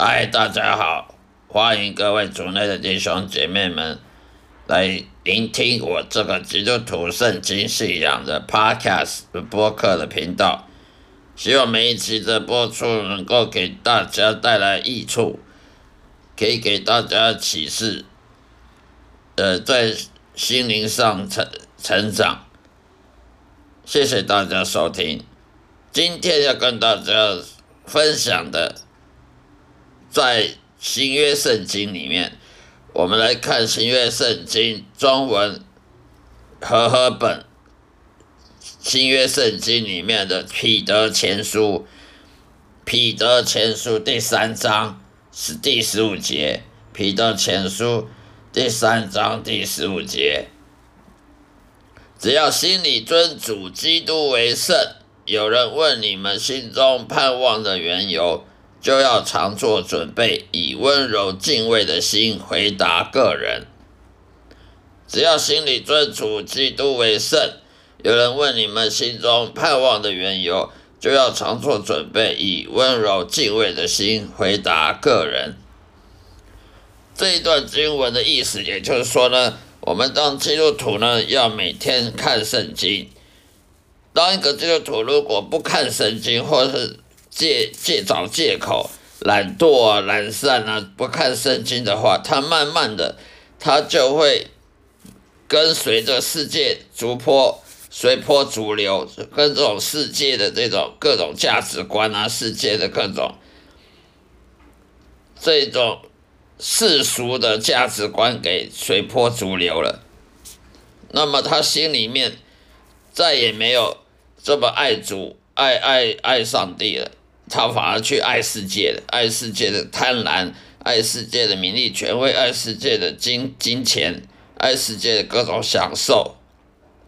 嗨，大家好，欢迎各位族内的弟兄姐妹们来聆听我这个基督徒圣经信仰的 Podcast 播客的频道。希望每一期的播出能够给大家带来益处，可以给大家启示，呃，在心灵上成成长。谢谢大家收听。今天要跟大家分享的，在新约圣经里面，我们来看新约圣经中文和合本。新约圣经里面的彼得前书，彼得前书第三章是第十五节。彼得前书第三章第十五节，只要心里尊主基督为圣。有人问你们心中盼望的缘由，就要常做准备，以温柔敬畏的心回答个人。只要心里尊主基督为圣。有人问你们心中盼望的缘由，就要常做准备，以温柔敬畏的心回答个人。这一段经文的意思，也就是说呢，我们当基督徒呢，要每天看圣经。当一个基督徒如果不看圣经，或是借借找借口、懒惰啊、懒散啊，不看圣经的话，他慢慢的，他就会跟随着世界逐波。随波逐流，跟这种世界的这种各种价值观啊，世界的各种这种世俗的价值观给随波逐流了。那么他心里面再也没有这么爱主、爱爱爱上帝了，他反而去爱世界的，爱世界的贪婪，爱世界的名利权威，爱世界的金金钱，爱世界的各种享受。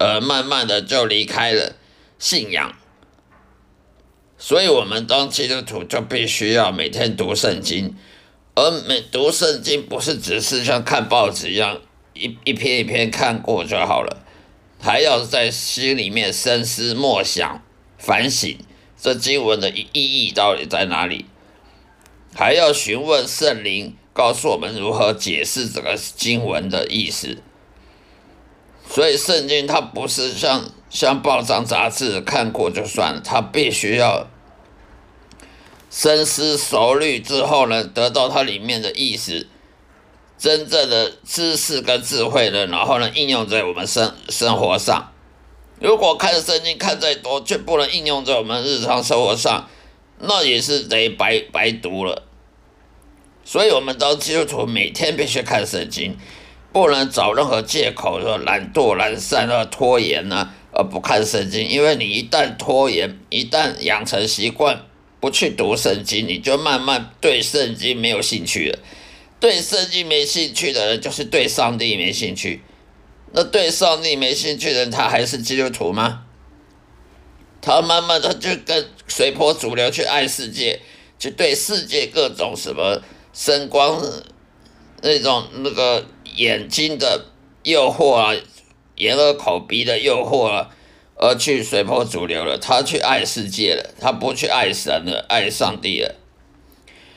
而慢慢的就离开了信仰，所以，我们当基督徒就必须要每天读圣经，而每读圣经不是只是像看报纸一样一一篇一篇看过就好了，还要在心里面深思默想、反省这经文的意义到底在哪里，还要询问圣灵，告诉我们如何解释这个经文的意思。所以圣经它不是像像报章杂志看过就算了，它必须要深思熟虑之后呢，得到它里面的意思，真正的知识跟智慧呢，然后呢应用在我们生生活上。如果看圣经看再多，却不能应用在我们日常生活上，那也是得白白读了。所以，我们当基督徒每天必须看圣经。不能找任何借口说懒惰、懒散啊、拖延呐，而不看圣经。因为你一旦拖延，一旦养成习惯不去读圣经，你就慢慢对圣经没有兴趣了。对圣经没兴趣的人，就是对上帝没兴趣。那对上帝没兴趣的人，他还是基督徒吗？他慢慢的就跟随波逐流去爱世界，去对世界各种什么声光那种那个。眼睛的诱惑啊，眼耳口鼻的诱惑啊，而去随波逐流了。他去爱世界了，他不去爱神了，爱上帝了。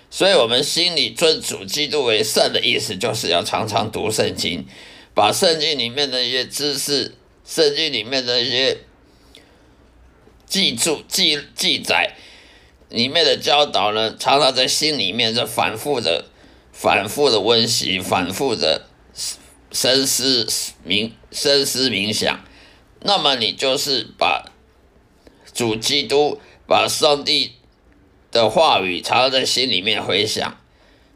所以，我们心里尊主基督为圣的意思，就是要常常读圣经，把圣经里面的一些知识、圣经里面的一些记住、记记载里面的教导呢，常常在心里面在反复的、反复的温习，反复的。深思冥深思冥想，那么你就是把主基督、把上帝的话语常常在心里面回想，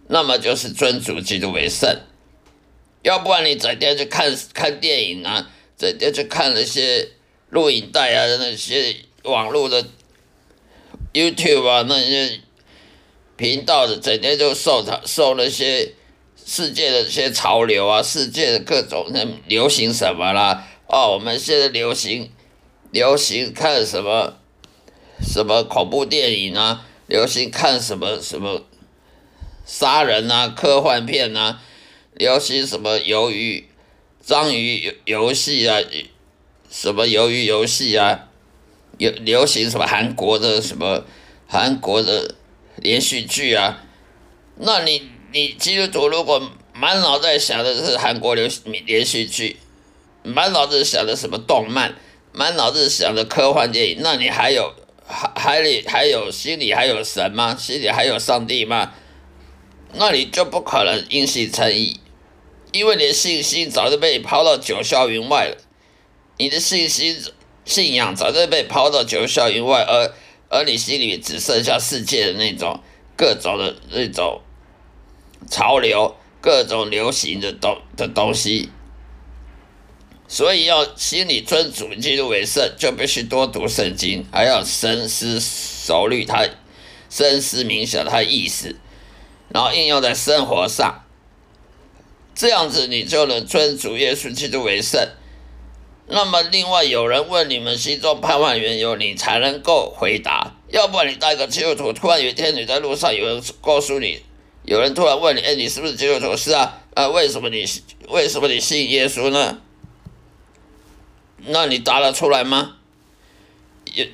那么就是尊主基督为圣。要不然你整天去看看电影啊，整天去看那些录影带啊，那些网络的 YouTube 啊那些频道的，整天就受他受那些。世界的这些潮流啊，世界的各种那流行什么啦？哦，我们现在流行流行看什么什么恐怖电影啊？流行看什么什么杀人啊、科幻片啊？流行什么鱿鱼章鱼游戏啊？什么鱿鱼游戏啊？有流行什么韩国的什么韩国的连续剧啊？那你你基督徒如果满脑袋想的是韩国流连续剧，满脑子想的什么动漫，满脑子想的科幻电影，那你还有还还里还有心里还有神吗？心里还有上帝吗？那你就不可能因信称义，因为你的信心早就被抛到九霄云外了。你的信心信仰早就被抛到九霄云外，而而你心里只剩下世界的那种各种的那种潮流、各种流行的东的东西。所以要心里尊主基督为圣，就必须多读圣经，还要深思熟虑它，深思冥想它的意思。然后应用在生活上，这样子你就能尊主耶稣基督为圣。那么，另外有人问你们心中盼望缘由，你才能够回答。要不然，你带个基督徒，突然有一天你在路上，有人告诉你，有人突然问你：“哎，你是不是基督徒？”是啊，啊，为什么你为什么你信耶稣呢？那你答得出来吗？有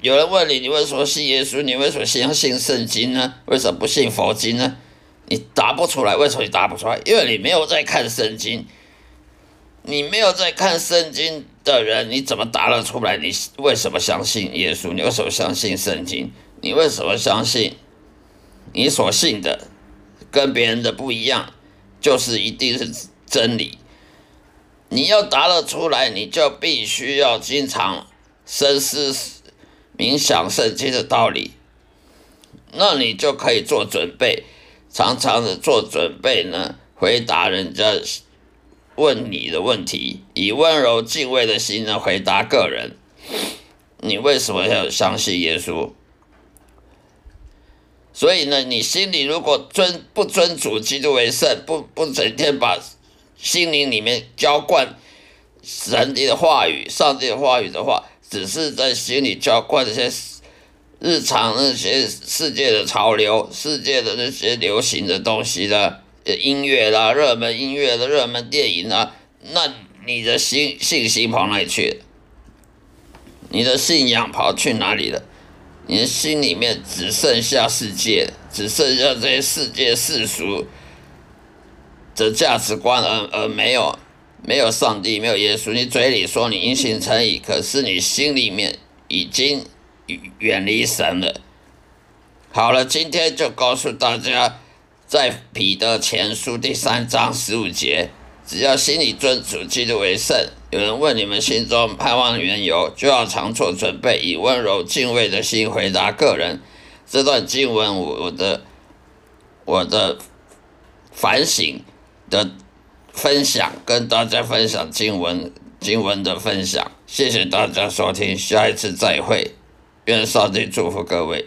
有人问你，你为什么信耶稣？你为什么相信圣经呢？为什么不信佛经呢？你答不出来，为什么你答不出来？因为你没有在看圣经。你没有在看圣经？的人，你怎么答得出来？你为什么相信耶稣？你为什么相信圣经？你为什么相信你所信的跟别人的不一样，就是一定是真理？你要答得出来，你就必须要经？常深思冥想圣经？的道理，那你就可以做准备，常常的做准备呢，回答人家问你的问题，以温柔敬畏的心呢回答个人。你为什么要相信耶稣？所以呢，你心里如果尊不尊主基督为圣，不不整天把。心灵里面浇灌神的话语、上帝的话语的话，只是在心里浇灌这些日常那些世界的潮流、世界的那些流行的东西的音乐啦、热门音乐的热门电影啊，那你的心信心跑哪里去了？你的信仰跑去哪里了？你的心里面只剩下世界，只剩下这些世界世俗。的价值观，而而没有没有上帝，没有耶稣。你嘴里说你因信称义，可是你心里面已经远离神了。好了，今天就告诉大家，在彼得前书第三章十五节，只要心里尊主基督为圣。有人问你们心中盼望缘由，就要常做准备，以温柔敬畏的心回答个人。这段经文，我的我的反省。的分享，跟大家分享经文经文的分享，谢谢大家收听，下一次再会，愿上帝祝福各位。